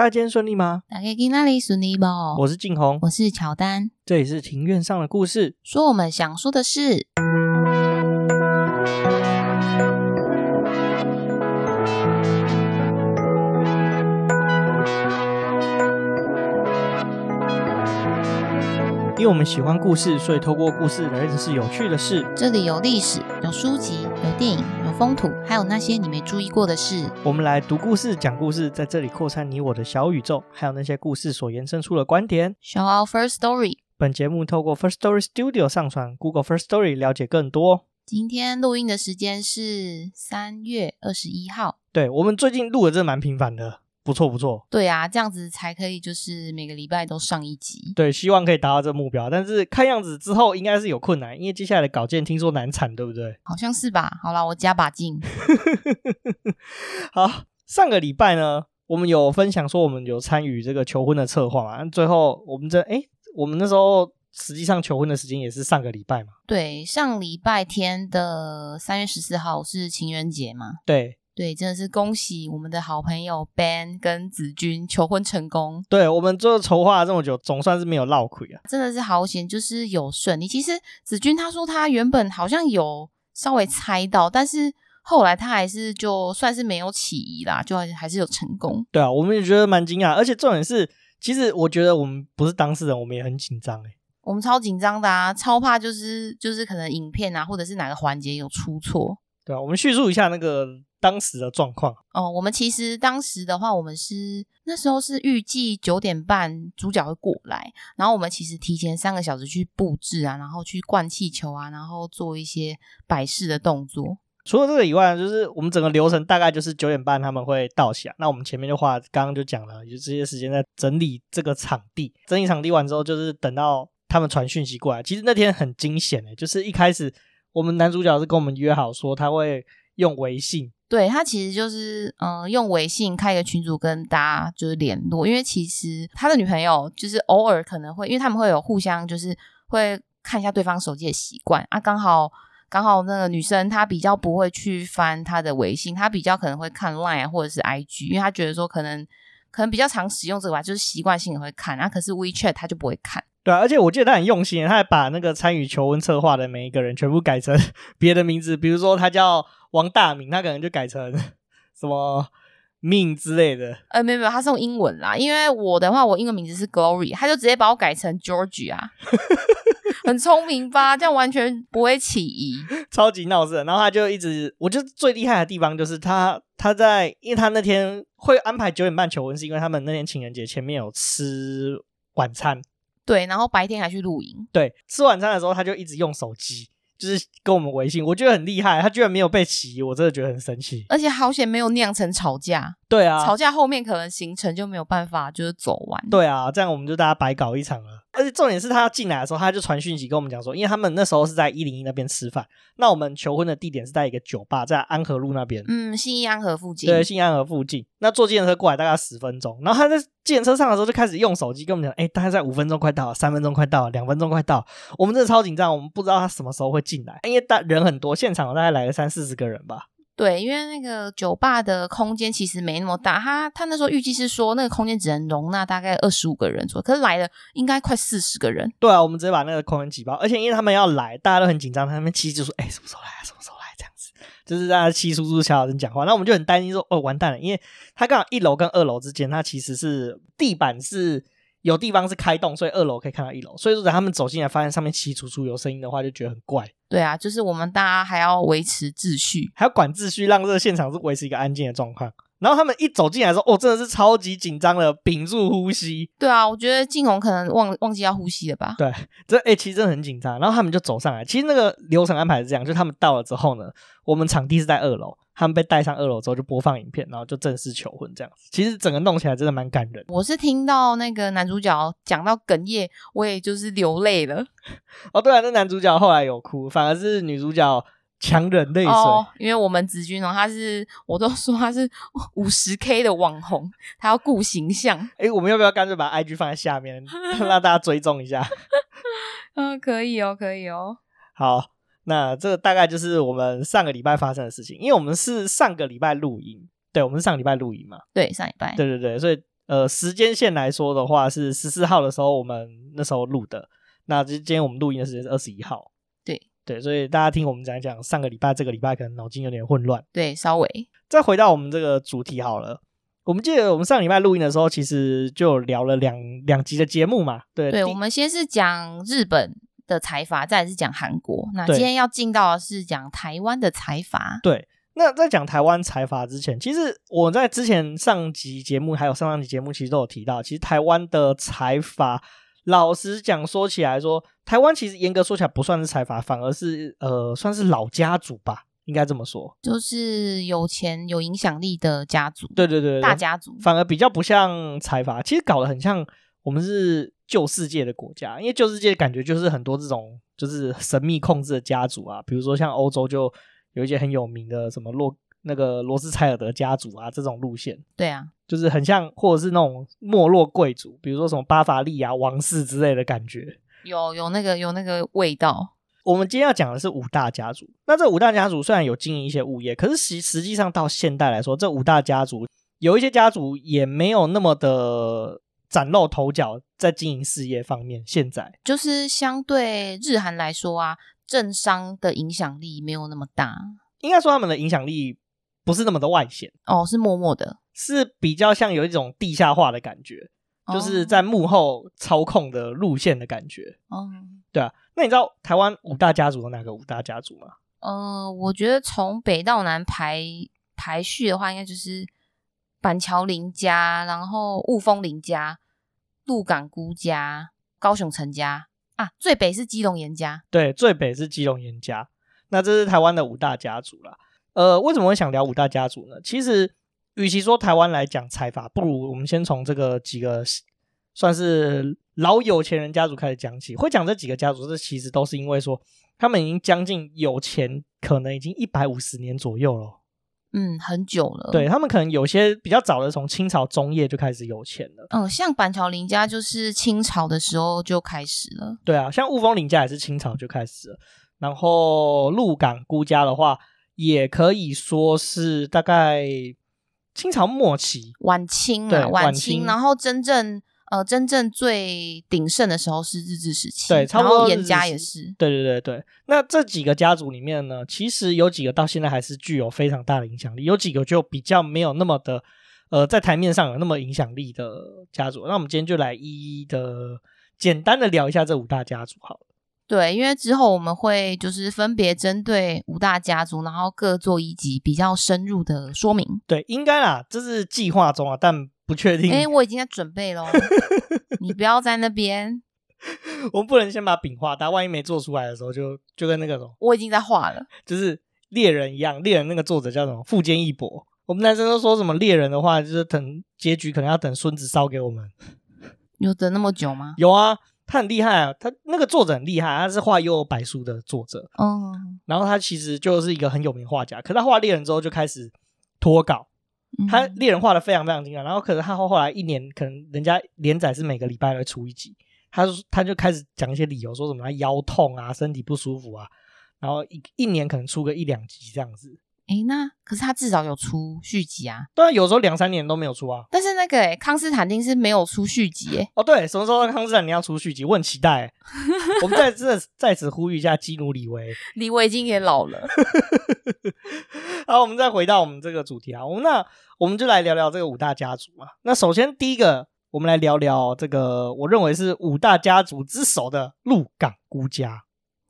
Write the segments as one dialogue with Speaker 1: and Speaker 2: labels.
Speaker 1: 大家今天顺利吗？
Speaker 2: 大家今哪里顺利不？
Speaker 1: 我是静红，
Speaker 2: 我是乔丹，
Speaker 1: 这里是庭院上的故事，
Speaker 2: 说我们想说的事。
Speaker 1: 因为我们喜欢故事，所以透过故事来认识有趣的事。
Speaker 2: 这里有历史，有书籍，有电影，有风土，还有那些你没注意过的事。
Speaker 1: 我们来读故事，讲故事，在这里扩散你我的小宇宙，还有那些故事所延伸出的观点。
Speaker 2: Show our first story。
Speaker 1: 本节目透过 First Story Studio 上传，Google First Story 了解更多。
Speaker 2: 今天录音的时间是三月二十一号。
Speaker 1: 对，我们最近录的真的蛮频繁的。不错不错，
Speaker 2: 对啊，这样子才可以，就是每个礼拜都上一集。
Speaker 1: 对，希望可以达到这个目标，但是看样子之后应该是有困难，因为接下来的稿件听说难产，对不对？
Speaker 2: 好像是吧。好啦，我加把劲。
Speaker 1: 好，上个礼拜呢，我们有分享说我们有参与这个求婚的策划嘛，最后我们这哎，我们那时候实际上求婚的时间也是上个礼拜嘛。
Speaker 2: 对，上礼拜天的三月十四号是情人节嘛？
Speaker 1: 对。
Speaker 2: 对，真的是恭喜我们的好朋友 Ben 跟子君求婚成功。
Speaker 1: 对，我们做筹划了这么久，总算是没有落亏啊！
Speaker 2: 真的是好险，就是有顺利。其实子君他说他原本好像有稍微猜到，但是后来他还是就算是没有起疑啦，就还是有成功。
Speaker 1: 对啊，我们也觉得蛮惊讶，而且重点是，其实我觉得我们不是当事人，我们也很紧张诶。
Speaker 2: 我们超紧张的啊，超怕就是就是可能影片啊，或者是哪个环节有出错。
Speaker 1: 对啊，我们叙述一下那个。当时的状况
Speaker 2: 哦，我们其实当时的话，我们是那时候是预计九点半主角会过来，然后我们其实提前三个小时去布置啊，然后去灌气球啊，然后做一些摆饰的动作。
Speaker 1: 除了这个以外，就是我们整个流程大概就是九点半他们会到齐，那我们前面的话刚刚就讲了，就这些时间在整理这个场地，整理场地完之后，就是等到他们传讯息过来。其实那天很惊险诶，就是一开始我们男主角是跟我们约好说他会用微信。
Speaker 2: 对，他其实就是嗯、用微信开一个群组跟大家就是联络，因为其实他的女朋友就是偶尔可能会，因为他们会有互相就是会看一下对方手机的习惯啊，刚好刚好那个女生她比较不会去翻她的微信，她比较可能会看 Line 或者是 IG，因为她觉得说可能可能比较常使用这个吧，就是习惯性会看啊，可是 WeChat 她就不会看。
Speaker 1: 对啊，而且我记得他很用心，他还把那个参与求婚策划的每一个人全部改成 别的名字，比如说他叫王大明，他可能就改成 什么命之类的。
Speaker 2: 呃，没有没有，他是用英文啦。因为我的话，我英文名字是 Glory，他就直接把我改成 Georgia，很聪明吧？这样完全不会起疑，
Speaker 1: 超级闹事。然后他就一直，我觉得最厉害的地方就是他他在，因为他那天会安排九点半求婚，是因为他们那天情人节前面有吃晚餐。
Speaker 2: 对，然后白天还去露营。
Speaker 1: 对，吃晚餐的时候他就一直用手机，就是跟我们微信，我觉得很厉害，他居然没有被起疑，我真的觉得很神奇。
Speaker 2: 而且好险没有酿成吵架。
Speaker 1: 对啊，
Speaker 2: 吵架后面可能行程就没有办法就是走完。
Speaker 1: 对啊，这样我们就大家白搞一场了。而且重点是他要进来的时候，他就传讯息跟我们讲说，因为他们那时候是在一零一那边吃饭，那我们求婚的地点是在一个酒吧，在安和路那边。
Speaker 2: 嗯，信义安和附近。
Speaker 1: 对，信义安和附近。那坐计程车过来大概十分钟，然后他在计程车上的时候就开始用手机跟我们讲，哎，大概在五分钟快到了，三分钟快到了，两分钟快到。我们真的超紧张，我们不知道他什么时候会进来，因为大人很多，现场大概来了三四十个人吧。
Speaker 2: 对，因为那个酒吧的空间其实没那么大，他他那时候预计是说那个空间只能容纳大概二十五个人左右，可是来了应该快四十个人。
Speaker 1: 对啊，我们直接把那个空间挤爆，而且因为他们要来，大家都很紧张，他们其实就说：“哎，什么时候来啊？什么时候来？”这样子，就是大家稀疏疏小小声讲话，那我们就很担心说：“哦，完蛋了！”因为他刚好一楼跟二楼之间，它其实是地板是。有地方是开洞，所以二楼可以看到一楼。所以说，等他们走进来，发现上面起楚楚有声音的话，就觉得很怪。
Speaker 2: 对啊，就是我们大家还要维持秩序，
Speaker 1: 还要管秩序，让这个现场是维持一个安静的状况。然后他们一走进来的时候，哦，真的是超级紧张的，屏住呼吸。
Speaker 2: 对啊，我觉得静红可能忘忘记要呼吸了吧？
Speaker 1: 对，这哎、欸，其实真的很紧张。然后他们就走上来，其实那个流程安排是这样：就他们到了之后呢，我们场地是在二楼。他们被带上二楼之后，就播放影片，然后就正式求婚这样子。其实整个弄起来真的蛮感人。
Speaker 2: 我是听到那个男主角讲到哽咽，我也就是流泪了。
Speaker 1: 哦，对啊，那男主角后来有哭，反而是女主角强忍泪水。
Speaker 2: 哦，因为我们子君哦，他是我都说他是五十 K 的网红，他要顾形象。
Speaker 1: 哎，我们要不要干脆把 IG 放在下面，让大家追踪一下？
Speaker 2: 嗯、哦，可以哦，可以哦。
Speaker 1: 好。那这个大概就是我们上个礼拜发生的事情，因为我们是上个礼拜录音，对，我们是上个礼拜录音嘛，
Speaker 2: 对，上礼拜，
Speaker 1: 对对对，所以呃，时间线来说的话，是十四号的时候我们那时候录的。那今天我们录音的时间是二十一号。
Speaker 2: 对
Speaker 1: 对，所以大家听我们讲讲，上个礼拜、这个礼拜可能脑筋有点混乱。
Speaker 2: 对，稍微。
Speaker 1: 再回到我们这个主题好了。我们记得我们上礼拜录音的时候，其实就聊了两两集的节目嘛。对，
Speaker 2: 对，我们先是讲日本的财阀，再来是讲韩国。那今天要进到的是讲台湾的财阀。
Speaker 1: 对。那在讲台湾财阀之前，其实我在之前上集节目还有上上集节目，其实都有提到，其实台湾的财阀，老实讲说起来说，台湾其实严格说起来不算是财阀，反而是呃算是老家族吧，应该这么说，
Speaker 2: 就是有钱有影响力的家族，
Speaker 1: 对对对，对，
Speaker 2: 大家族，
Speaker 1: 反而比较不像财阀，其实搞得很像我们是旧世界的国家，因为旧世界感觉就是很多这种就是 神秘控制的家族啊，比如说像欧洲就。有一些很有名的什么洛那个罗斯柴尔德家族啊，这种路线，
Speaker 2: 对啊，
Speaker 1: 就是很像，或者是那种没落贵族，比如说什么巴伐利亚王室之类的感觉，
Speaker 2: 有有那个有那个味道。
Speaker 1: 我们今天要讲的是五大家族，那这五大家族虽然有经营一些物业，可是实实际上到现代来说，这五大家族有一些家族也没有那么的崭露头角在经营事业方面。现在
Speaker 2: 就是相对日韩来说啊。政商的影响力没有那么大，
Speaker 1: 应该说他们的影响力不是那么的外显
Speaker 2: 哦，是默默的，
Speaker 1: 是比较像有一种地下化的感觉，哦、就是在幕后操控的路线的感觉。哦，对啊，那你知道台湾五大家族有哪个五大家族吗？
Speaker 2: 呃，我觉得从北到南排排序的话，应该就是板桥林家，然后雾峰林家、鹿港辜家、高雄陈家。啊，最北是基隆严家，
Speaker 1: 对，最北是基隆严家。那这是台湾的五大家族啦。呃，为什么会想聊五大家族呢？其实，与其说台湾来讲财阀，不如我们先从这个几个算是老有钱人家族开始讲起。会讲这几个家族，这其实都是因为说他们已经将近有钱，可能已经一百五十年左右了。
Speaker 2: 嗯，很久了。
Speaker 1: 对，他们可能有些比较早的，从清朝中叶就开始有钱了。
Speaker 2: 嗯，像板桥林家就是清朝的时候就开始了。
Speaker 1: 对啊，像雾峰林家也是清朝就开始了。然后鹿港孤家的话，也可以说是大概清朝末期，
Speaker 2: 晚清啊，
Speaker 1: 对，
Speaker 2: 晚清。然后真正。呃，真正最鼎盛的时候是日治时期，
Speaker 1: 对，差不多。
Speaker 2: 颜家也是，
Speaker 1: 对对对对。那这几个家族里面呢，其实有几个到现在还是具有非常大的影响力，有几个就比较没有那么的，呃，在台面上有那么影响力的家族。那我们今天就来一一的简单的聊一下这五大家族好了。
Speaker 2: 对，因为之后我们会就是分别针对五大家族，然后各做一集比较深入的说明。
Speaker 1: 对，应该啦，这是计划中啊，但。不确定，
Speaker 2: 哎、欸，我已经在准备喽。你不要在那边。
Speaker 1: 我们不能先把饼画大，万一没做出来的时候就，就就跟那个什么，
Speaker 2: 我已经在画了，
Speaker 1: 就是猎人一样。猎人那个作者叫什么？富坚义博。我们男生都说什么猎人的话，就是等结局可能要等孙子烧给我们。
Speaker 2: 有等那么久吗？
Speaker 1: 有啊，他很厉害啊，他那个作者很厉害，他是画《幽游白书》的作者。嗯，然后他其实就是一个很有名画家，可他画猎人之后就开始脱稿。他猎人画的非常非常精彩，然后可是他后后来一年，可能人家连载是每个礼拜会出一集，他就他就开始讲一些理由，说什么他腰痛啊，身体不舒服啊，然后一一年可能出个一两集这样子。
Speaker 2: 诶、欸，那可是他至少有出续集啊。
Speaker 1: 对啊，有时候两三年都没有出啊。
Speaker 2: 但是那个康斯坦丁是没有出续集哎。
Speaker 1: 哦，对，什么时候康斯坦丁要出续集？我很期待。我们在这在此呼吁一下基努李维，
Speaker 2: 李维已经也老了。
Speaker 1: 好，我们再回到我们这个主题啊，我们那我们就来聊聊这个五大家族嘛。那首先第一个，我们来聊聊这个我认为是五大家族之首的鹿港孤家。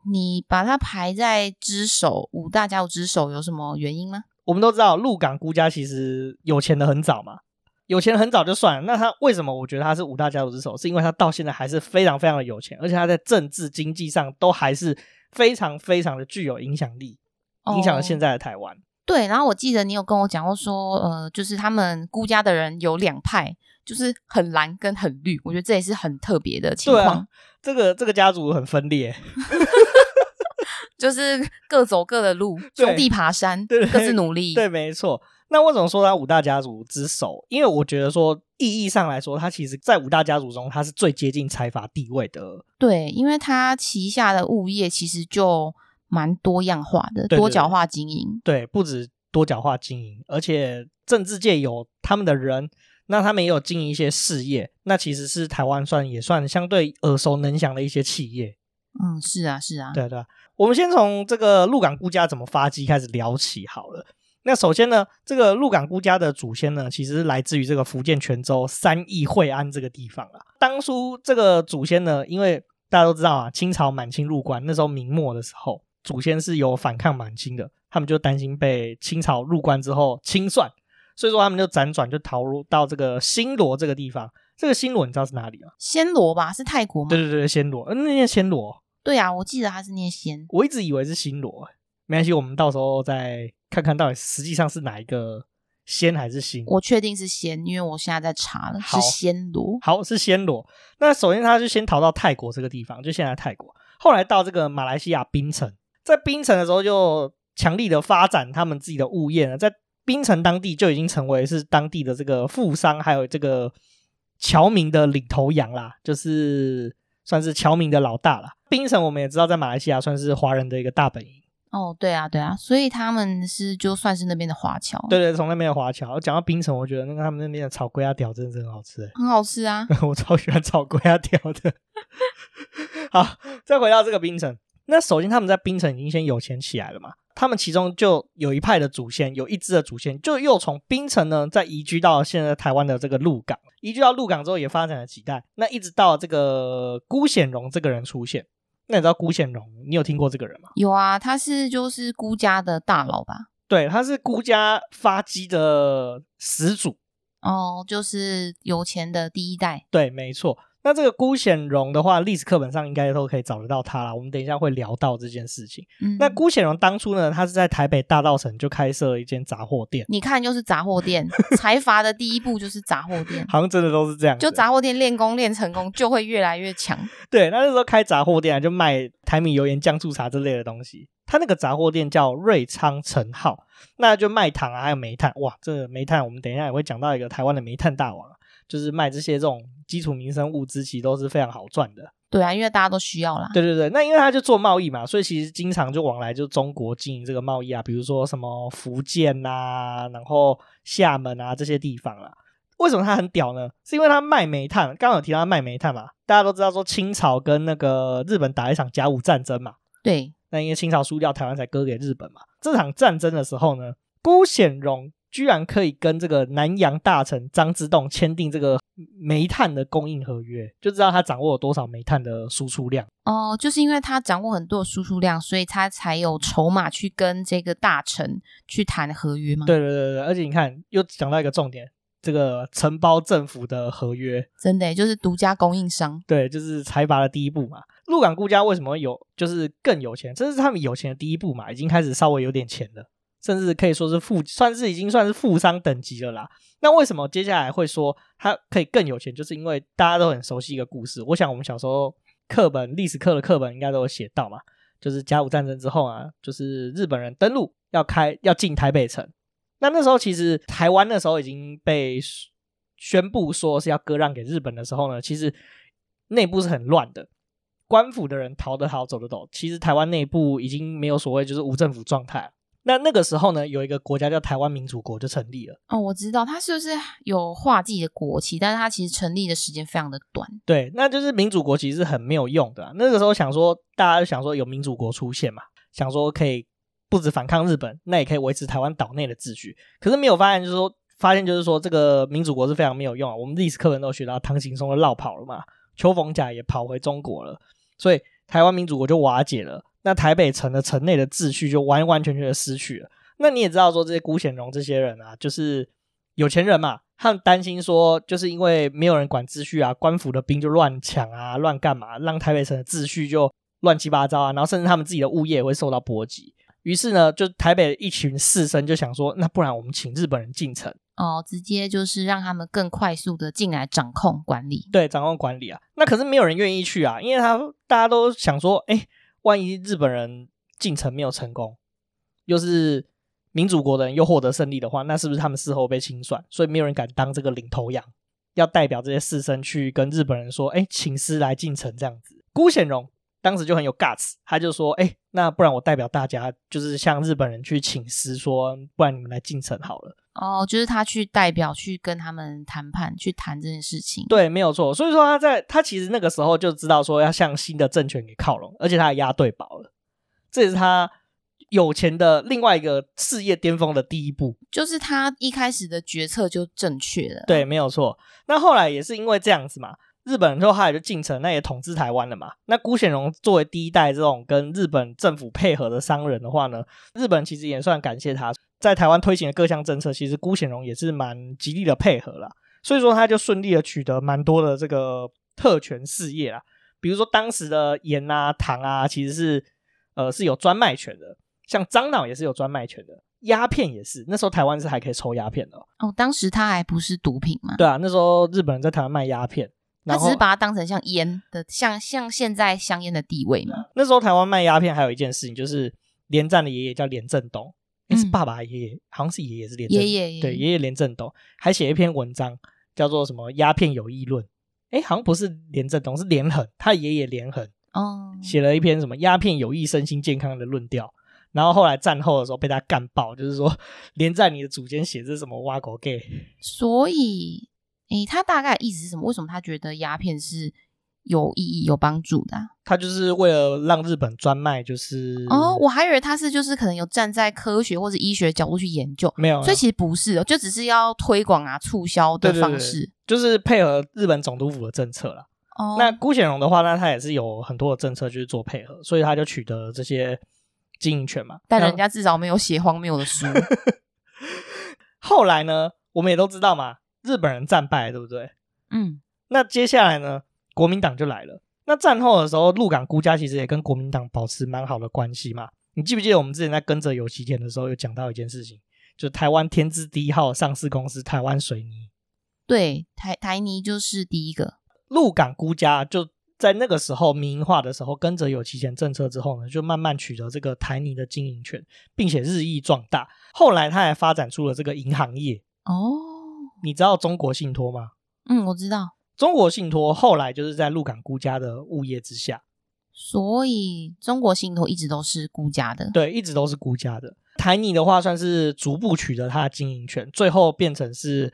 Speaker 2: 你把它排在之首，五大家族之首有什么原因吗？
Speaker 1: 我们都知道鹿港孤家其实有钱的很早嘛，有钱很早就算了。那他为什么我觉得他是五大家族之首？是因为他到现在还是非常非常的有钱，而且他在政治经济上都还是非常非常的具有影响力，影响了现在的台湾。哦。
Speaker 2: 对，然后我记得你有跟我讲过说，呃，就是他们孤家的人有两派，就是很蓝跟很绿。我觉得这也是很特别的情况。对啊，
Speaker 1: 这个这个家族很分裂。
Speaker 2: 就是 各走各的路，兄弟爬山，对，各自努力。
Speaker 1: 对，没错。那为什么说他五大家族之首？因为我觉得说意义上来说，他其实在五大家族中，他是最接近财阀地位的。
Speaker 2: 对，因为他旗下的物业其实就蛮多样化的，对对对，多角化经营。
Speaker 1: 对，不止多角化经营，而且政治界有他们的人，那他们也有经营一些事业，那其实是台湾算也算相对耳熟能详的一些企业。
Speaker 2: 嗯，是啊，是啊，
Speaker 1: 对对。我们先从这个鹿港辜家怎么发迹开始聊起好了。那首先呢，这个鹿港辜家的祖先呢，其实是来自于这个福建泉州三义惠安这个地方啊。当初这个祖先呢，因为大家都知道啊，清朝满清入关，那时候明末的时候，祖先是有反抗满清的，他们就担心被清朝入关之后清算，所以说他们就辗转就逃入到这个新罗这个地方。这个新罗你知道是哪里吗？
Speaker 2: 暹罗吧，是泰国吗？
Speaker 1: 对对对，暹罗，那念暹罗。
Speaker 2: 对啊，我记得他是念暹，
Speaker 1: 我一直以为是新罗。没关系，我们到时候再看看到底实际上是哪一个暹还是新。
Speaker 2: 我确定是暹，因为我现在在查了，是暹罗。
Speaker 1: 好，是暹罗。那首先他就先逃到泰国这个地方，就现在泰国。后来到这个马来西亚槟城，在槟城的时候就强力的发展他们自己的物业呢，在槟城当地就已经成为是当地的这个富商，还有这个侨民的领头羊啦，就是算是侨民的老大了。槟城我们也知道，在马来西亚算是华人的一个大本营。
Speaker 2: 哦，对啊，对啊，所以他们是就算是那边的华侨。
Speaker 1: 对对，从那边的华侨。讲到槟城，我觉得那个他们那边的炒粿仔条真的是很好吃，
Speaker 2: 很好吃啊！
Speaker 1: 我超喜欢炒粿仔条的。好，再回到这个槟城，那首先他们在槟城已经先有钱起来了嘛。他们其中就有一派的祖先，有一支的祖先，就又从槟城呢再移居到现在台湾的这个鹿港。移居到鹿港之后，也发展了几代，那一直到这个辜显荣这个人出现。那你知道辜显荣？你有听过这个人吗？
Speaker 2: 有啊，他是就是辜家的大佬吧？
Speaker 1: 对，他是辜家发迹的始祖。
Speaker 2: 哦，就是有钱的第一代。
Speaker 1: 对，没错。那这个辜显荣的话，历史课本上应该都可以找得到他啦。我们等一下会聊到这件事情。嗯，那辜显荣当初呢，他是在台北大道城就开设了一间杂货店。
Speaker 2: 你看，就是杂货店，财阀的第一步就是杂货店，
Speaker 1: 好像真的都是这样。
Speaker 2: 就杂货店练功练成功，就会越来越强。
Speaker 1: 对，那那时候开杂货店啊，就卖台米油盐酱醋茶之类的东西。他那个杂货店叫瑞昌成号，那就卖糖啊，还有煤炭。哇，这个煤炭我们等一下也会讲到一个台湾的煤炭大王。就是卖这些这种基础民生物资，其实都是非常好赚的。
Speaker 2: 对啊，因为大家都需要啦。
Speaker 1: 对对对，那因为他就做贸易嘛，所以其实经常就往来就中国经营这个贸易啊，比如说什么福建呐、啊，然后厦门啊这些地方啦。为什么他很屌呢？是因为他卖煤炭，刚刚有提到他卖煤炭嘛，大家都知道说清朝跟那个日本打一场甲午战争嘛。
Speaker 2: 对，
Speaker 1: 那因为清朝输掉，台湾才割给日本嘛。这场战争的时候呢，辜显荣。居然可以跟这个南洋大臣张之洞签订这个煤炭的供应合约，就知道他掌握了多少煤炭的输出量
Speaker 2: 哦。就是因为他掌握很多的输出量，所以他才有筹码去跟这个大臣去谈合约吗？
Speaker 1: 对对对对，而且你看，又讲到一个重点，这个承包政府的合约，
Speaker 2: 真的就是独家供应商。
Speaker 1: 对，就是财阀的第一步嘛。鹿港顾家为什么有，就是更有钱？这是他们有钱的第一步嘛，已经开始稍微有点钱了。甚至可以说是富，算是已经算是富商等级了啦。那为什么接下来会说他可以更有钱？就是因为大家都很熟悉一个故事。我想我们小时候课本历史课的课本应该都有写到嘛，就是甲午战争之后啊，就是日本人登陆要开要进台北城。那那时候其实台湾那时候已经被宣布说是要割让给日本的时候呢，其实内部是很乱的，官府的人逃得好走得走。其实台湾内部已经没有所谓就是无政府状态。那那个时候呢，有一个国家叫台湾民主国就成立了。
Speaker 2: 哦，我知道，它是不是有画自己的国旗？但是它其实成立的时间非常的短。
Speaker 1: 对，那就是民主国其实是很没有用的啊。那个时候想说，大家就想说有民主国出现嘛，想说可以不止反抗日本，那也可以维持台湾岛内的秩序。可是没有发现，就是说发现就是说这个民主国是非常没有用啊。我们历史课本都学到，唐景崧都绕跑了嘛，邱逢甲也跑回中国了，所以台湾民主国就瓦解了。那台北城的城内的秩序就完完全全的失去了。那你也知道说，这些辜显荣这些人啊，就是有钱人嘛，他们担心说，就是因为没有人管秩序啊，官府的兵就乱抢啊，乱干嘛，让台北城的秩序就乱七八糟啊，然后甚至他们自己的物业也会受到波及。于是呢，就台北一群士绅就想说，那不然我们请日本人进城
Speaker 2: 哦，直接就是让他们更快速的进来掌控管理。
Speaker 1: 对，掌控管理啊。那可是没有人愿意去啊，因为他大家都想说，哎。万一日本人进城没有成功，又是民主国的人又获得胜利的话，那是不是他们事后被清算？所以没有人敢当这个领头羊，要代表这些士绅去跟日本人说：“哎，请师来进城。”这样子。辜显荣当时就很有 guts，他就说：“哎、欸，那不然我代表大家，就是向日本人去请示，说不然你们来进城好了。”
Speaker 2: 哦，就是他去代表去跟他们谈判，去谈这件事情。
Speaker 1: 对，没有错。所以说他在他其实那个时候就知道说要向新的政权给靠拢，而且他还押对宝了。这也是他有钱的另外一个事业巅峰的第一步，
Speaker 2: 就是他一开始的决策就正确了。
Speaker 1: 对，没有错。那后来也是因为这样子嘛，日本人之后后来就进城，那也统治台湾了嘛。那辜显荣作为第一代这种跟日本政府配合的商人的话呢，日本其实也算感谢他。在台湾推行的各项政策，其实辜显荣也是蛮极力的配合啦，所以说他就顺利的取得蛮多的这个特权事业啦，比如说当时的盐啊、糖啊，其实是呃是有专卖权的，像樟脑也是有专卖权的，鸦片也是，那时候台湾是还可以抽鸦片的哦。
Speaker 2: 哦，当时它还不是毒品吗？
Speaker 1: 对啊，那时候日本人在台湾卖鸦片，
Speaker 2: 他只是把它当成像烟的，像像现在香烟的地位嘛。
Speaker 1: 那时候台湾卖鸦片还有一件事情，就是连战的爷爷叫连振东。是爸爸爷爷，嗯、好像是爷爷是连正，爷爷对爷爷连振东还写一篇文章，叫做什么《鸦片有益论》。哎，好像不是连振东，是连横，他爷爷连横哦，写了一篇什么鸦片有益身心健康的论调。然后后来战后的时候被他干爆，就是说 连在你的祖先写的什么挖狗 gay。
Speaker 2: 所以，哎，他大概意思是什么？为什么他觉得鸦片是？有意义、有帮助的、啊，
Speaker 1: 他就是为了让日本专卖，就是
Speaker 2: 哦，我还以为他是就是可能有站在科学或者医学角度去研究，
Speaker 1: 没有，
Speaker 2: 所以其实不是哦，就只是要推广啊、促销的方式，对对对，
Speaker 1: 就是配合日本总督府的政策了。哦，那辜显荣的话那，他也是有很多的政策就是做配合，所以他就取得了这些经营权嘛。
Speaker 2: 但人家至少没有写荒谬的书。
Speaker 1: 后来呢，我们也都知道嘛，日本人战败，对不对？嗯，那接下来呢？国民党就来了。那战后的时候，鹿港辜家其实也跟国民党保持蛮好的关系嘛。你记不记得我们之前在跟着有期田的时候，有讲到一件事情，就是台湾天字第一号上市公司台湾水泥。
Speaker 2: 对，台台泥就是第一个。
Speaker 1: 鹿港辜家就在那个时候民营化的时候，跟着有期田政策之后呢，就慢慢取得这个台泥的经营权，并且日益壮大。后来他还发展出了这个银行业。哦，你知道中国信托吗？
Speaker 2: 嗯，我知道。
Speaker 1: 中国信托后来就是在鹿港辜家的物业之下，
Speaker 2: 所以中国信托一直都是辜家的。
Speaker 1: 对，一直都是辜家的。台泥的话，算是逐步取得它的经营权，最后变成是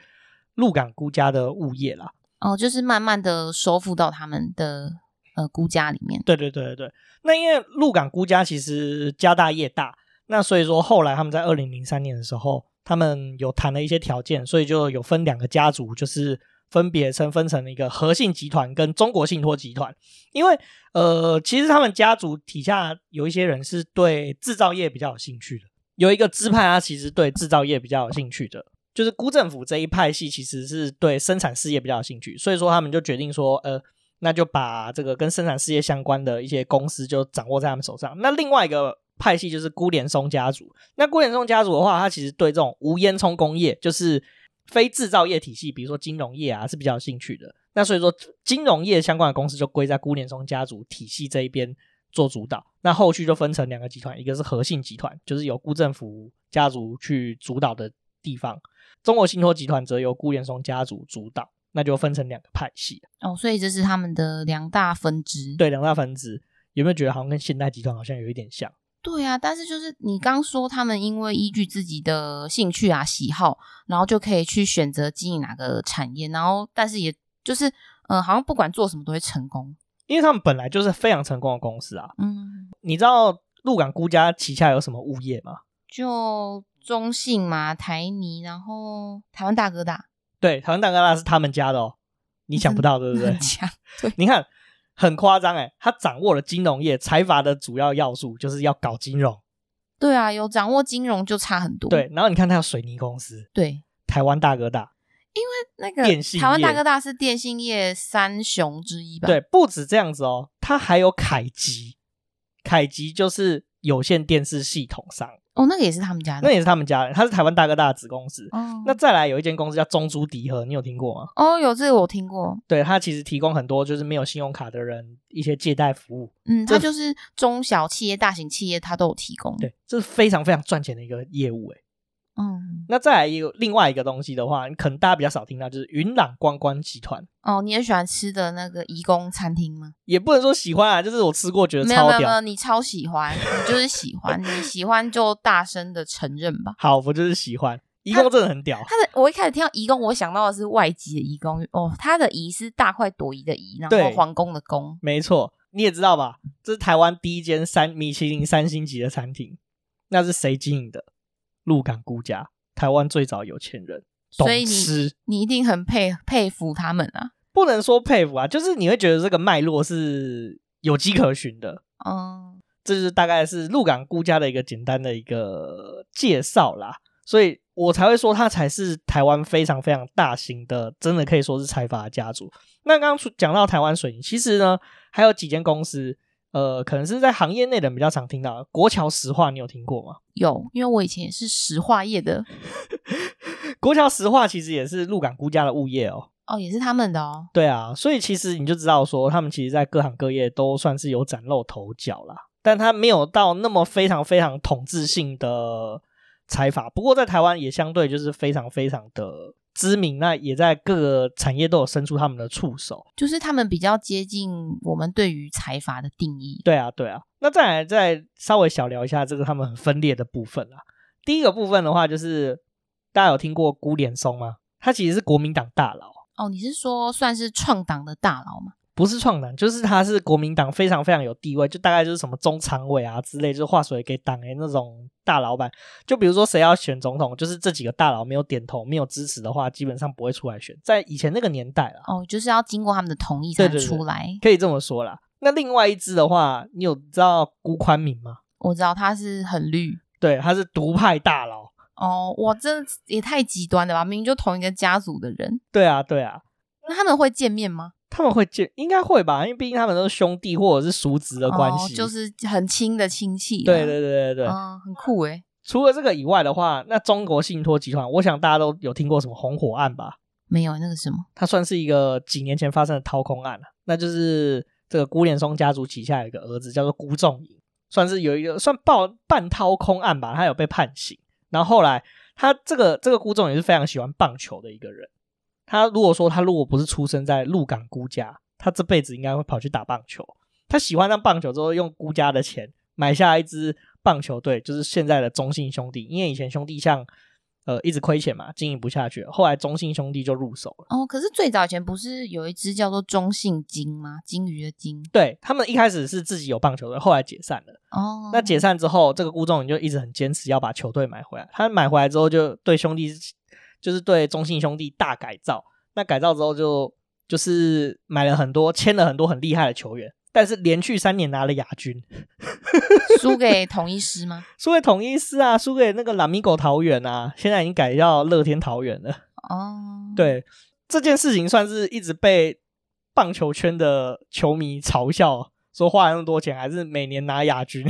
Speaker 1: 鹿港辜家的物业啦。
Speaker 2: 哦，就是慢慢的收复到他们的呃辜家里面。
Speaker 1: 对对对对对。那因为鹿港辜家其实家大业大，那所以说后来他们在二零零三年的时候，他们有谈了一些条件，所以就有分两个家族，就是。分别称分成了一个和信集团跟中国信托集团，因为呃，其实他们家族底下有一些人是对制造业比较有兴趣的，有一个支派他其实对制造业比较有兴趣的，就是辜政府这一派系其实是对生产事业比较有兴趣，所以说他们就决定说，呃，那就把这个跟生产事业相关的一些公司就掌握在他们手上。那另外一个派系就是辜连松家族，那辜连松家族的话，他其实对这种无烟囱工业就是。非制造业体系，比如说金融业啊，是比较有兴趣的。那所以说，金融业相关的公司就归在辜连松家族体系这一边做主导。那后续就分成两个集团，一个是和信集团，就是由辜政府家族去主导的地方；中国信托集团则由辜连松家族主导，那就分成两个派系。
Speaker 2: 哦，所以这是他们的两大分支。
Speaker 1: 对，两大分支，有没有觉得好像跟现代集团好像有一点像？
Speaker 2: 对啊，但是就是你刚说他们因为依据自己的兴趣啊喜好，然后就可以去选择经营哪个产业，然后但是也就是嗯、呃，好像不管做什么都会成功，
Speaker 1: 因为他们本来就是非常成功的公司啊。嗯，你知道鹿港辜家旗下有什么物业吗？
Speaker 2: 就中信嘛，台泥，然后台湾大哥大。
Speaker 1: 对，台湾大哥大是他们家的哦，你想不到对不对？
Speaker 2: 对，
Speaker 1: 你看。很夸张诶，他掌握了金融业财阀的主要要素，就是要搞金融。
Speaker 2: 对啊，有掌握金融就差很多。
Speaker 1: 对，然后你看他有水泥公司，
Speaker 2: 对，
Speaker 1: 台湾大哥大，
Speaker 2: 因为那个电信，台湾大哥大是电信业三雄之一吧？
Speaker 1: 对，不止这样子哦，他还有凯吉，凯吉就是有线电视系统商。
Speaker 2: 哦，那个也是他们家的，
Speaker 1: 那也是他们家的，他是台湾大哥大的子公司。哦，那再来有一间公司叫中珠迪和，你有听过吗？
Speaker 2: 哦，有这个我听过。
Speaker 1: 对，他其实提供很多就是没有信用卡的人一些借贷服务。
Speaker 2: 嗯，他就是中小企业、大型企业，他都有提供。
Speaker 1: 对，这是非常非常赚钱的一个业务诶。
Speaker 2: 嗯，
Speaker 1: 那再来有另外一个东西的话，可能大家比较少听到，就是云朗观光集团。
Speaker 2: 哦，你也喜欢吃的那个颐宫餐厅吗？
Speaker 1: 也不能说喜欢啊，就是我吃过觉得超屌。
Speaker 2: 没有没有没有，你超喜欢，你就是喜欢，你喜欢就大声的承认吧。
Speaker 1: 好，我就是喜欢。颐宫真的很屌。
Speaker 2: 他的我一开始听到颐宫，我想到的是外籍的颐宫哦，他的颐是大快朵颐的颐，然后皇宫的宫。
Speaker 1: 没错，你也知道吧？这是台湾第一间三米其林三星级的餐厅，那是谁经营的？鹿港辜家，台湾最早有钱人。
Speaker 2: 所以你你一定很佩佩服他们啊？
Speaker 1: 不能说佩服啊，就是你会觉得这个脉络是有迹可循的。
Speaker 2: 嗯，
Speaker 1: 这就是大概是鹿港辜家的一个简单的一个介绍啦。所以我才会说，他才是台湾非常非常大型的，真的可以说是财阀家族。那刚刚讲到台湾水泥，其实呢还有几间公司，呃，可能是在行业内的人比较常听到。国桥石化，你有听过吗？
Speaker 2: 有，因为我以前也是石化业的。
Speaker 1: 国桥石化其实也是鹿港估家的物业哦。
Speaker 2: 哦，也是他们的哦。
Speaker 1: 对啊，所以其实你就知道说，他们其实在各行各业都算是有崭露头角啦，但他没有到那么非常非常统治性的。财阀，不过在台湾也相对就是非常非常的知名，那也在各个产业都有伸出他们的触手，
Speaker 2: 就是他们比较接近我们对于财阀的定义。
Speaker 1: 对啊，对啊。那再来再稍微小聊一下这个他们很分裂的部分啦。第一个部分的话，就是大家有听过辜濂松吗？他其实是国民党大佬。
Speaker 2: 哦，你是说算是创党的大佬吗？
Speaker 1: 不是创党，就是他是国民党非常非常有地位，就大概就是什么中常委啊之类，就是话水给党诶那种大老板。就比如说谁要选总统，就是这几个大佬没有点头、没有支持的话，基本上不会出来选。在以前那个年代了，
Speaker 2: 哦，就是要经过他们的同意才能出来，对对对，
Speaker 1: 可以这么说啦。那另外一支的话，你有知道辜宽敏吗？
Speaker 2: 我知道他是很绿，
Speaker 1: 对，他是独派大佬。
Speaker 2: 哦，哇，这也太极端了吧？明明就同一个家族的人。
Speaker 1: 对啊，对啊。
Speaker 2: 那他们会见面吗？
Speaker 1: 他们会见，应该会吧，因为毕竟他们都是兄弟或者是叔侄的关系，
Speaker 2: 哦，就是很亲的亲戚。
Speaker 1: 对对对对对，
Speaker 2: 嗯，很酷诶。
Speaker 1: 除了这个以外的话，那中国信托集团，我想大家都有听过什么红火案吧？
Speaker 2: 没有，那个什么？
Speaker 1: 它算是一个几年前发生的掏空案了，那就是这个辜濂松家族旗下有一个儿子叫做辜仲颖，算是有一个算半半掏空案吧，他有被判刑。然后后来他这个这个辜仲颖是非常喜欢棒球的一个人。他如果说他如果不是出生在鹿港辜家，他这辈子应该会跑去打棒球。他喜欢上棒球之后，用辜家的钱买下一支棒球队，就是现在的中信兄弟。因为以前兄弟像呃一直亏钱嘛，经营不下去了，后来中信兄弟就入手了。
Speaker 2: 哦，可是最早以前不是有一支叫做中信鲸吗？鲸鱼的鲸。
Speaker 1: 对，他们一开始是自己有棒球队，后来解散了。
Speaker 2: 哦，
Speaker 1: 那解散之后，这个辜仲颖就一直很坚持要把球队买回来。他买回来之后，就对兄弟。就是对中信兄弟大改造，那改造之后就就是买了很多，签了很多很厉害的球员，但是连续三年拿了亚军，
Speaker 2: 输给统一狮吗？
Speaker 1: 输给统一狮啊，输给那个拉米狗桃园啊，现在已经改叫乐天桃园了。
Speaker 2: 哦，
Speaker 1: 对，这件事情算是一直被棒球圈的球迷嘲笑，说花了那么多钱，还是每年拿亚军。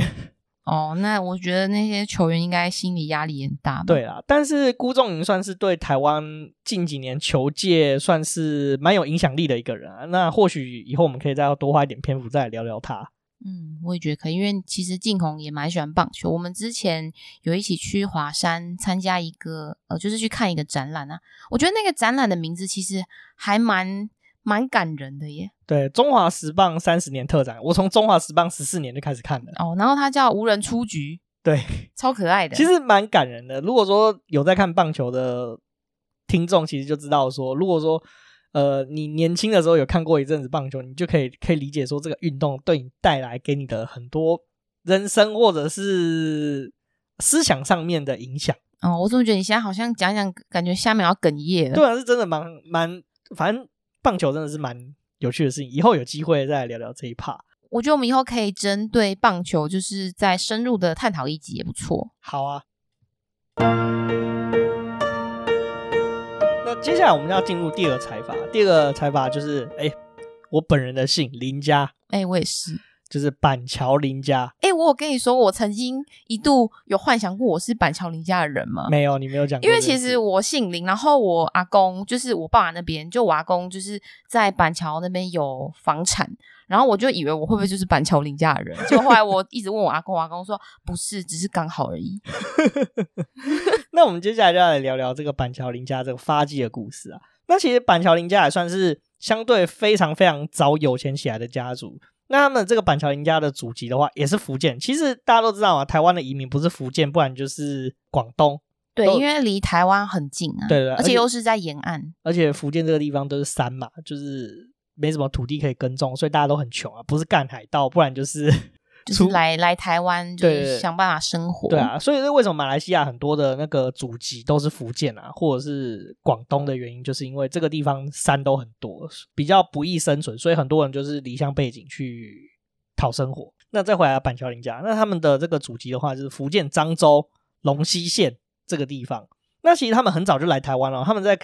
Speaker 2: 哦，那我觉得那些球员应该心理压力很大。
Speaker 1: 对啦，但是辜仲颖算是对台湾近几年球界算是蛮有影响力的一个人啊。那或许以后我们可以再要多花一点篇幅再来聊聊他。
Speaker 2: 嗯，我也觉得可以，因为其实静红也蛮喜欢棒球。我们之前有一起去华山参加一个呃，就是去看一个展览啊。我觉得那个展览的名字其实还蛮。蛮感人的耶，
Speaker 1: 对，中华十棒三十年特展，我从中华十棒十四年就开始看了
Speaker 2: 哦。然后它叫无人出局，
Speaker 1: 对，
Speaker 2: 超可爱的，
Speaker 1: 其实蛮感人的。如果说有在看棒球的听众，其实就知道说，如果说呃你年轻的时候有看过一阵子棒球，你就可以可以理解说这个运动对你带来给你的很多人生或者是思想上面的影响。
Speaker 2: 哦，我怎么觉得你现在好像讲讲，感觉下面要哽咽了。
Speaker 1: 对啊，是真的蛮蛮，反正。棒球真的是蛮有趣的事情，以后有机会再聊聊这一 part。
Speaker 2: 我觉得我们以后可以针对棒球，就是再深入的探讨一集也不错。
Speaker 1: 好啊。那接下来我们要进入第二个财阀，第二个财阀就是哎、欸，我本人的姓林家。
Speaker 2: 哎、欸，我也是。
Speaker 1: 就是板桥林家。
Speaker 2: 哎、欸，我有跟你说，我曾经一度有幻想过我是板桥林家的人吗？
Speaker 1: 没有，你没有讲。
Speaker 2: 因为其实我姓林，然后我阿公就是我爸爸那边，就我阿公就是在板桥那边有房产，然后我就以为我会不会就是板桥林家的人，就后来我一直问我阿公，我阿公说不是，只是刚好而已。
Speaker 1: 那我们接下来就要来聊聊这个板桥林家这个发迹的故事啊。那其实板桥林家也算是相对非常非常早有钱起来的家族。那他们这个板桥林家的祖籍的话，也是福建。其实大家都知道啊，台湾的移民不是福建，不然就是广东。
Speaker 2: 对，因为离台湾很近啊。
Speaker 1: 对对，
Speaker 2: 而且又是在沿岸。
Speaker 1: 而且福建这个地方都是山嘛，就是没什么土地可以耕种，所以大家都很穷啊。不是干海盗，不然就是。
Speaker 2: 就是来来台湾，就是想办法生活。
Speaker 1: 对啊，所以是为什么马来西亚很多的那个祖籍都是福建啊，或者是广东的原因，就是因为这个地方山都很多，比较不易生存，所以很多人就是离乡背景去讨生活。那再回来板桥林家，那他们的这个祖籍的话，就是福建漳州龙溪县这个地方。那其实他们很早就来台湾了，他们在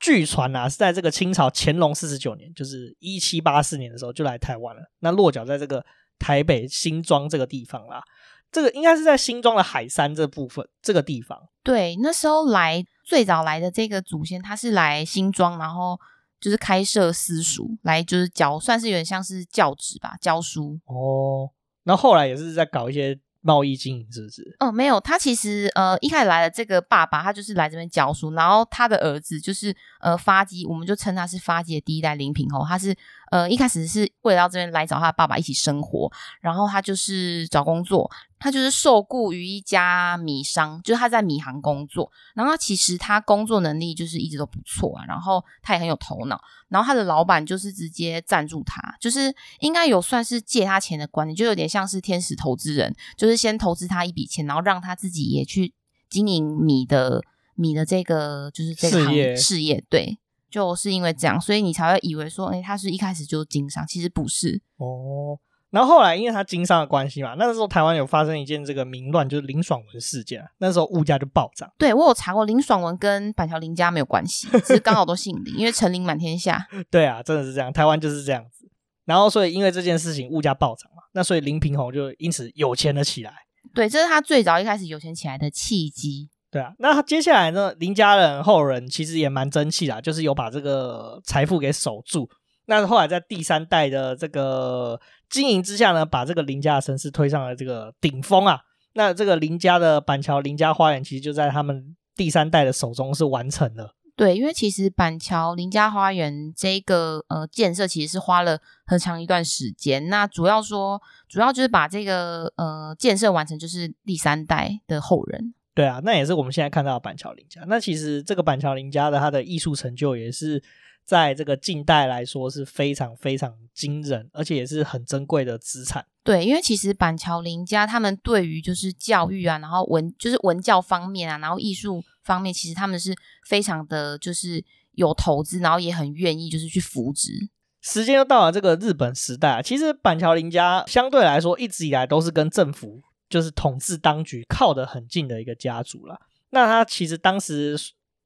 Speaker 1: 据传啊是在这个清朝乾隆四十九年，就是一七八四年的时候就来台湾了。那落脚在这个。台北新庄这个地方啦，这个应该是在新庄的海山这部分这个地方。
Speaker 2: 对，那时候来最早来的这个祖先，他是来新庄，然后就是开设私塾，来就是教，算是有点像是教职吧，教书。
Speaker 1: 哦，然后后来也是在搞一些。贸易经营是不是？
Speaker 2: 哦，没有，他其实呃一开始来的这个爸爸，他就是来这边教书，然后他的儿子就是呃发迹，我们就称他是发迹的第一代林平侯。他是呃一开始是为了到这边来找他爸爸一起生活，然后他就是找工作。他就是受雇于一家米商，就是他在米行工作。然后其实他工作能力就是一直都不错啊，然后他也很有头脑。然后他的老板就是直接赞助他，就是应该有算是借他钱的观念，就有点像是天使投资人，就是先投资他一笔钱，然后让他自己也去经营米的米的这个就是这个行业事业。对，就是因为这样，所以你才会以为说，哎，他是一开始就是经商，其实不是
Speaker 1: 哦。然后后来，因为他经商的关系嘛，那时候台湾有发生一件这个民乱，就是林爽文事件。那时候物价就暴涨。
Speaker 2: 对，我有查过，林爽文跟板桥林家没有关系，只是刚好都姓林，因为成林满天下。
Speaker 1: 对啊，真的是这样，台湾就是这样子。然后所以因为这件事情物价暴涨嘛，那所以林平侯就因此有钱了起来。
Speaker 2: 对，这是他最早一开始有钱起来的契机。
Speaker 1: 对啊，那他接下来呢，林家人后人其实也蛮争气啦，就是有把这个财富给守住。那后来在第三代的这个经营之下呢，把这个林家的声势推上了这个顶峰啊。那这个林家的板桥林家花园，其实就在他们第三代的手中是完成了。
Speaker 2: 对，因为其实板桥林家花园这个呃建设，其实是花了很长一段时间。那主要说，主要就是把这个呃建设完成，就是第三代的后人。
Speaker 1: 对啊，那也是我们现在看到的板桥林家。那其实这个板桥林家的他的艺术成就也是。在这个近代来说是非常非常惊人，而且也是很珍贵的资产。
Speaker 2: 对，因为其实板桥林家他们对于就是教育啊，然后文就是文教方面啊，然后艺术方面，其实他们是非常的就是有投资，然后也很愿意就是去扶植。
Speaker 1: 时间又到了这个日本时代啊，其实板桥林家相对来说一直以来都是跟政府就是统治当局靠得很近的一个家族了。那他其实当时。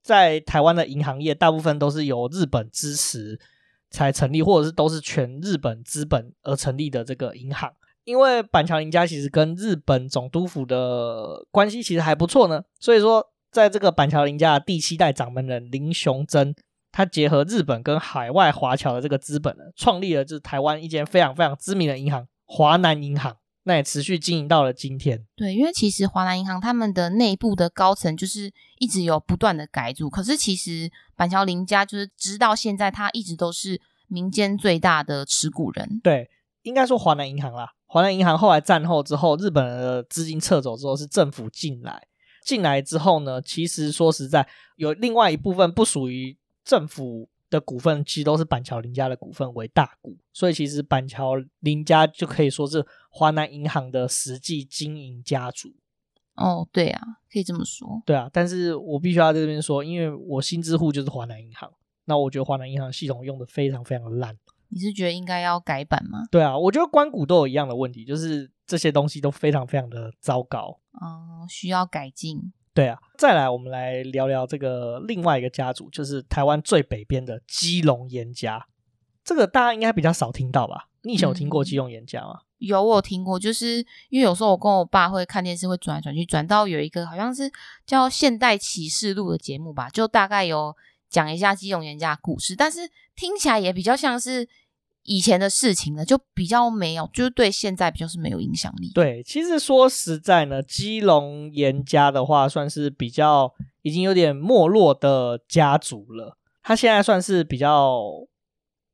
Speaker 1: 在台湾的银行业，大部分都是由日本支持才成立，或者是都是全日本资本而成立的这个银行。因为板桥林家其实跟日本总督府的关系其实还不错呢，所以说在这个板桥林家的第七代掌门人林雄真，他结合日本跟海外华侨的这个资本呢，创立了就是台湾一间非常非常知名的银行——华南银行。那也持续经营到了今天。
Speaker 2: 对，因为其实华南银行他们的内部的高层就是一直有不断的改组，可是其实板桥林家就是直到现在，他一直都是民间最大的持股人。
Speaker 1: 对，应该说华南银行啦。华南银行后来战后之后，日本的资金撤走之后，是政府进来。进来之后呢，其实说实在，有另外一部分不属于政府。的股份其实都是板桥林家的股份为大股，所以其实板桥林家就可以说是华南银行的实际经营家族。
Speaker 2: 哦，对啊，可以这么说。
Speaker 1: 对啊，但是我必须要在这边说，因为我新支户就是华南银行，那我觉得华南银行系统用的非常非常的烂。
Speaker 2: 你是觉得应该要改版吗？
Speaker 1: 对啊，我觉得关谷都有一样的问题，就是这些东西都非常非常的糟糕。
Speaker 2: 哦，需要改进。
Speaker 1: 对啊，再来我们来聊聊这个另外一个家族，就是台湾最北边的基隆严家。这个大家应该比较少听到吧？你以前有听过基隆严家吗？
Speaker 2: 有，我有听过，就是因为有时候我跟我爸会看电视，会转来转去，转到有一个好像是叫《现代启示录》的节目吧，就大概有讲一下基隆严家的故事，但是听起来也比较像是以前的事情呢，就比较没有，就是对现在比较是没有影响力。
Speaker 1: 对，其实说实在呢，基隆严家的话，算是比较已经有点没落的家族了，他现在算是比较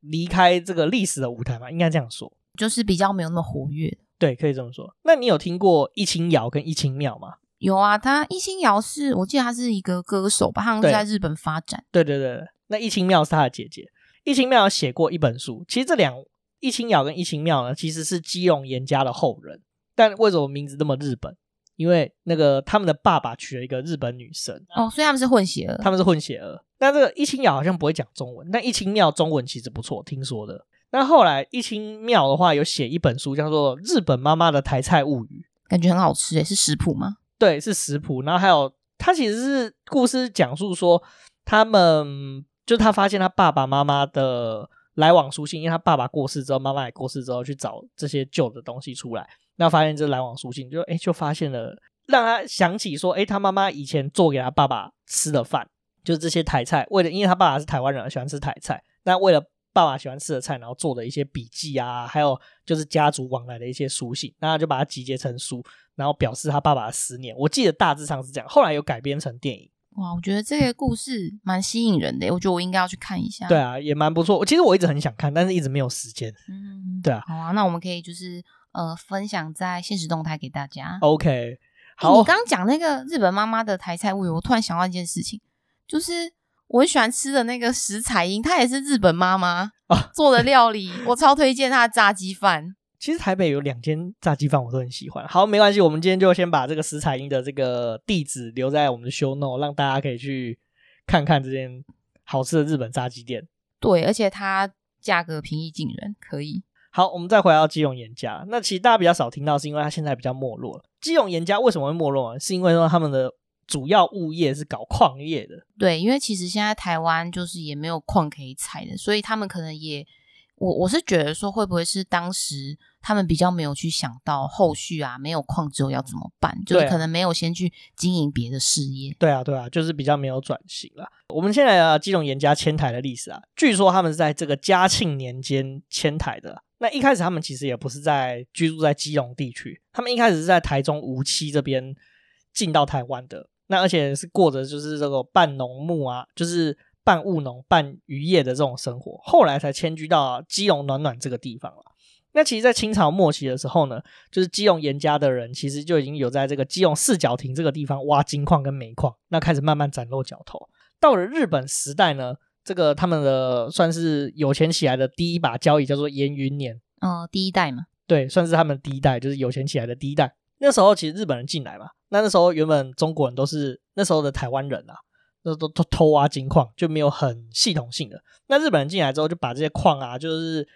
Speaker 1: 离开这个历史的舞台嘛，应该这样说。
Speaker 2: 就是比较没有那么活跃，
Speaker 1: 对，可以这么说。那你有听过一清瑶跟一清妙吗？
Speaker 2: 有啊，他一清瑶是我记得他是一个歌手吧，好像是在日本发展。
Speaker 1: 对对对，那一清妙是他的姐姐。一清妙有写过一本书，其实这两一清瑶跟一清妙呢，其实是基隆严家的后人。但为什么名字那么日本？因为那个他们的爸爸娶了一个日本女生
Speaker 2: 哦，所以他们是混血儿。
Speaker 1: 他们是混血儿。那这个一清瑶好像不会讲中文，但一清妙中文其实不错，听说的。那后来一清妙的话有写一本书，叫做《日本妈妈的台菜物语》，
Speaker 2: 感觉很好吃诶，是食谱吗？
Speaker 1: 对，是食谱。然后还有他其实是故事讲述说，他们就他发现他爸爸妈妈的来往书信，因为他爸爸过世之后，妈妈也过世之后，去找这些旧的东西出来，那发现这来往书信，就诶就发现了，让他想起说，诶他妈妈以前做给他爸爸吃的饭，就是这些台菜，为了因为他爸爸是台湾人，喜欢吃台菜，那为了爸爸喜欢吃的菜，然后做的一些笔记啊，还有就是家族往来的一些书信，那他就把它集结成书，然后表示他爸爸的思念。我记得大致上是这样，后来有改编成电影。
Speaker 2: 哇，我觉得这个故事蛮吸引人的，我觉得我应该要去看一下。
Speaker 1: 对啊，也蛮不错。其实我一直很想看，但是一直没有时间。
Speaker 2: 嗯，
Speaker 1: 对啊。
Speaker 2: 好啊，那我们可以就是呃分享在现实动态给大家。
Speaker 1: OK，好。
Speaker 2: 欸，你刚刚讲那个日本妈妈的台菜物语，我突然想到一件事情，就是。我很喜欢吃的那个石彩英，她也是日本妈妈做的料理，啊、我超推荐她的炸鸡饭。
Speaker 1: 其实台北有两间炸鸡饭我都很喜欢。好，没关系，我们今天就先把这个石彩英的这个地址留在我们的 show note，让大家可以去看看这间好吃的日本炸鸡店。
Speaker 2: 对，而且它价格平易近人，可以。
Speaker 1: 好，我们再回到基隆严家。那其实大家比较少听到，是因为它现在比较没落了。基隆严家为什么会没落呢？是因为说他们的。主要物业是搞矿业的，
Speaker 2: 对，因为其实现在台湾就是也没有矿可以采的，所以他们可能也，我我是觉得说会不会是当时他们比较没有去想到后续啊，没有矿之后要怎么办，就是可能没有先去经营别的事业。
Speaker 1: 对啊，对啊，就是比较没有转型了。我们现在啊，基隆严家迁台的历史啊，据说他们是在这个嘉庆年间迁台的。那一开始他们其实也不是在居住在基隆地区，他们一开始是在台中梧栖这边进到台湾的。那而且是过着就是这个半农牧啊，就是半务农半渔业的这种生活，后来才迁居到基隆暖暖这个地方了。那其实，在清朝末期的时候呢，就是基隆严家的人其实就已经有在这个基隆四角亭这个地方挖金矿跟煤矿，那开始慢慢崭露脚头。到了日本时代呢，这个他们的算是有钱起来的第一把交椅叫做严云年，
Speaker 2: 哦，第一代嘛，
Speaker 1: 对，算是他们第一代，就是有钱起来的第一代。那时候其实日本人进来嘛。那那时候原本中国人都是那时候的台湾人啊，那都都偷挖金矿，就没有很系统性的。那日本人进来之后，就把这些矿啊，就是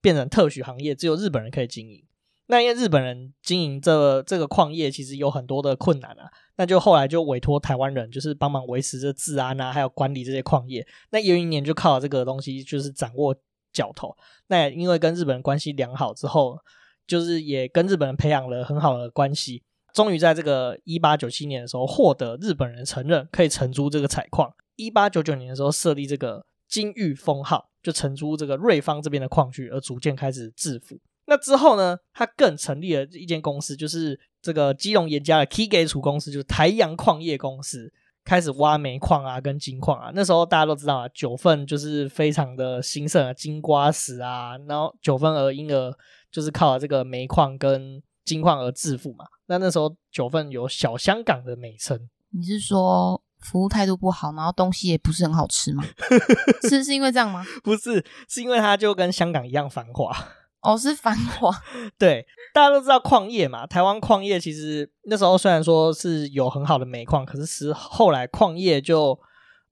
Speaker 1: 变成特许行业，只有日本人可以经营。那因为日本人经营这这个矿业，其实有很多的困难啊，那就后来就委托台湾人，就是帮忙维持这治安啊，还有管理这些矿业。那有一年就靠这个东西，就是掌握脚头。那也因为跟日本人关系良好之后，就是也跟日本人培养了很好的关系。终于在这个一八九七年的时候获得日本人承认，可以承租这个采矿。一八九九年的时候设立这个金玉封号，就承租这个瑞芳这边的矿区，而逐渐开始致富。那之后呢，他更成立了一间公司，就是这个基隆严家的 Key 给处公司，就是台阳矿业公司，开始挖煤矿啊，跟金矿啊。那时候大家都知道啊，九份就是非常的兴盛啊，金瓜石啊，然后九份而因而就是靠这个煤矿跟金矿而致富嘛。那那时候九份有小香港的美称，
Speaker 2: 你是说服务态度不好，然后东西也不是很好吃吗？是是因为这样吗？
Speaker 1: 不是，是因为它就跟香港一样繁华。
Speaker 2: 哦，是繁华。
Speaker 1: 对，大家都知道矿业嘛，台湾矿业其实那时候虽然说是有很好的煤矿，可是是后来矿业就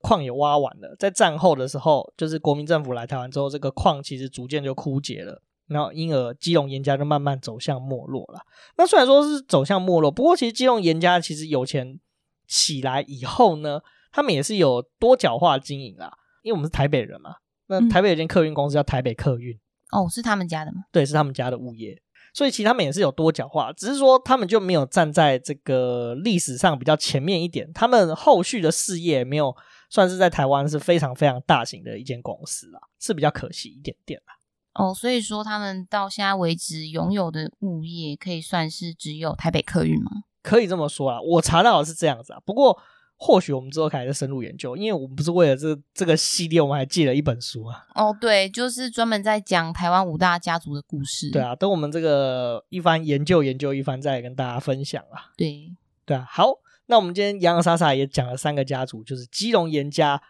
Speaker 1: 矿也挖完了，在战后的时候，就是国民政府来台湾之后，这个矿其实逐渐就枯竭了。然后，因而基隆严家就慢慢走向没落了。那虽然说是走向没落，不过其实基隆严家其实有钱起来以后呢，他们也是有多角化经营啦。因为我们是台北人嘛，那台北有间客运公司叫台北客运。
Speaker 2: 哦，是他们家的吗？
Speaker 1: 对，是他们家的物业。所以其实他们也是有多角化，只是说他们就没有站在这个历史上比较前面一点，他们后续的事业没有算是在台湾是非常非常大型的一间公司啦，是比较可惜一点点啦。
Speaker 2: 哦，所以说他们到现在为止拥有的物业可以算是只有台北客运吗？
Speaker 1: 可以这么说啦，我查到的是这样子啊，不过。或许我们之后可以再深入研究，因为我们不是为了这这个系列，我们还借了一本书啊。
Speaker 2: 哦，对，就是专门在讲台湾五大家族的故事。
Speaker 1: 对啊，等我们这个一番研究研究一番，再来跟大家分享啊。
Speaker 2: 对，
Speaker 1: 对啊。好，那我们今天洋洋洒洒也讲了三个家族，就是基隆严家、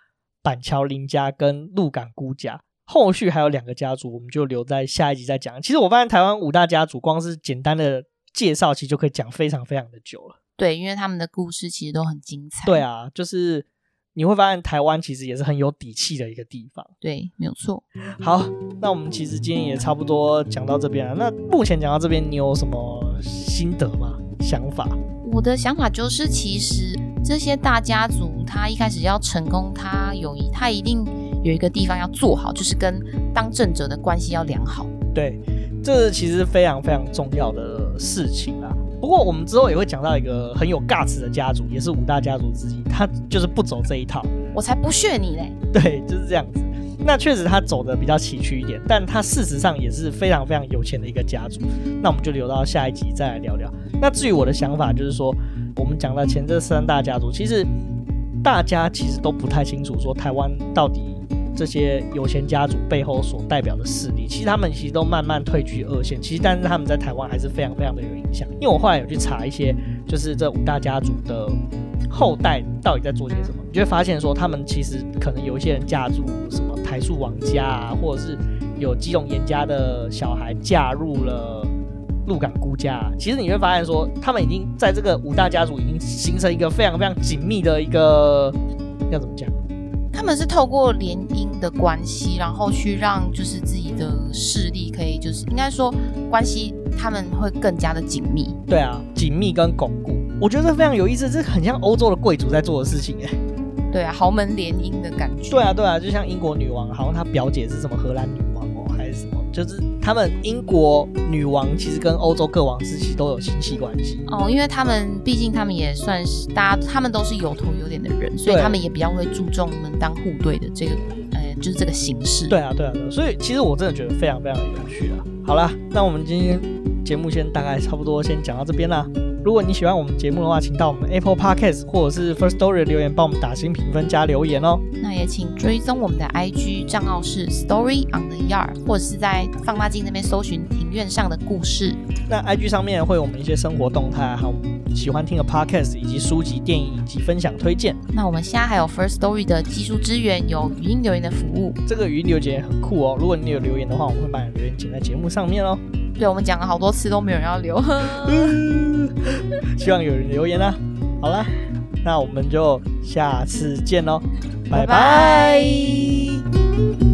Speaker 1: 板桥林家跟鹿港辜家。后续还有两个家族，我们就留在下一集再讲。其实我发现台湾五大家族，光是简单的介绍，其实就可以讲非常非常的久了。
Speaker 2: 对，因为他们的故事其实都很精彩。
Speaker 1: 对啊，就是你会发现台湾其实也是很有底气的一个地方。
Speaker 2: 对，没有错。
Speaker 1: 好，那我们其实今天也差不多讲到这边了。那目前讲到这边，你有什么心得吗？想法？
Speaker 2: 我的想法就是，其实这些大家族，他一开始要成功，他有一他一定有一个地方要做好，就是跟当政者的关系要良好。
Speaker 1: 对，这其实非常非常重要的事情啊。不过我们之后也会讲到一个很有 guts 的家族，也是五大家族之一，他就是不走这一套。
Speaker 2: 我才不屑你嘞！
Speaker 1: 对，就是这样子。那确实他走的比较崎岖一点，但他事实上也是非常非常有钱的一个家族。那我们就留到下一集再来聊聊。那至于我的想法，就是说我们讲到前这三大家族，其实大家其实都不太清楚，说台湾到底。这些有钱家族背后所代表的势力，其实他们其实都慢慢退居二线。其实，但是他们在台湾还是非常非常的有影响。因为我后来有去查一些，就是这五大家族的后代到底在做些什么，你就会发现说，他们其实可能有一些人嫁入什么台塑王家啊，或者是有基隆严家的小孩嫁入了鹿港辜家。其实你会发现说，他们已经在这个五大家族已经形成一个非常非常紧密的一个，要怎么讲？
Speaker 2: 他们是透过联姻的关系，然后去让就是自己的势力可以就是应该说关系他们会更加的紧密。
Speaker 1: 对啊，紧密跟巩固，我觉得这非常有意思，这很像欧洲的贵族在做的事情哎。
Speaker 2: 对啊，豪门联姻的感觉。
Speaker 1: 对啊，对啊，就像英国女王，好像她表姐是什么荷兰女什么？就是他们英国女王其实跟欧洲各王室其实都有亲戚关系
Speaker 2: 哦，因为他们毕竟他们也算是大家，他们都是有头有脸的人，所以他们也比较会注重门当户对的这个，呃，就是这个形式。
Speaker 1: 对啊，对啊，对啊，所以其实我真的觉得非常非常的有趣啊。好啦，那我们今天节目先大概差不多先讲到这边啦。如果你喜欢我们节目的话，请到我们 Apple Podcast 或者是 First Story 留言，帮我们打新评分加留言哦。
Speaker 2: 那也请追踪我们的 IG 账号是 Story on the Yard，或者是在放大镜那边搜寻庭院上的故事。
Speaker 1: 那 IG 上面会有我们一些生活动态，还有喜欢听的 Podcast，以及书籍、电影以及分享推荐。
Speaker 2: 那我们现在还有 First Story 的技术支援，有语音留言的服务。
Speaker 1: 这个语音留言很酷哦，如果你有留言的话，我们会把你留言剪在节目上面哦。
Speaker 2: 对，我们讲了好多次都没有人要留，
Speaker 1: 希望有人留言啦。好了，那我们就下次见喽，拜拜。拜拜。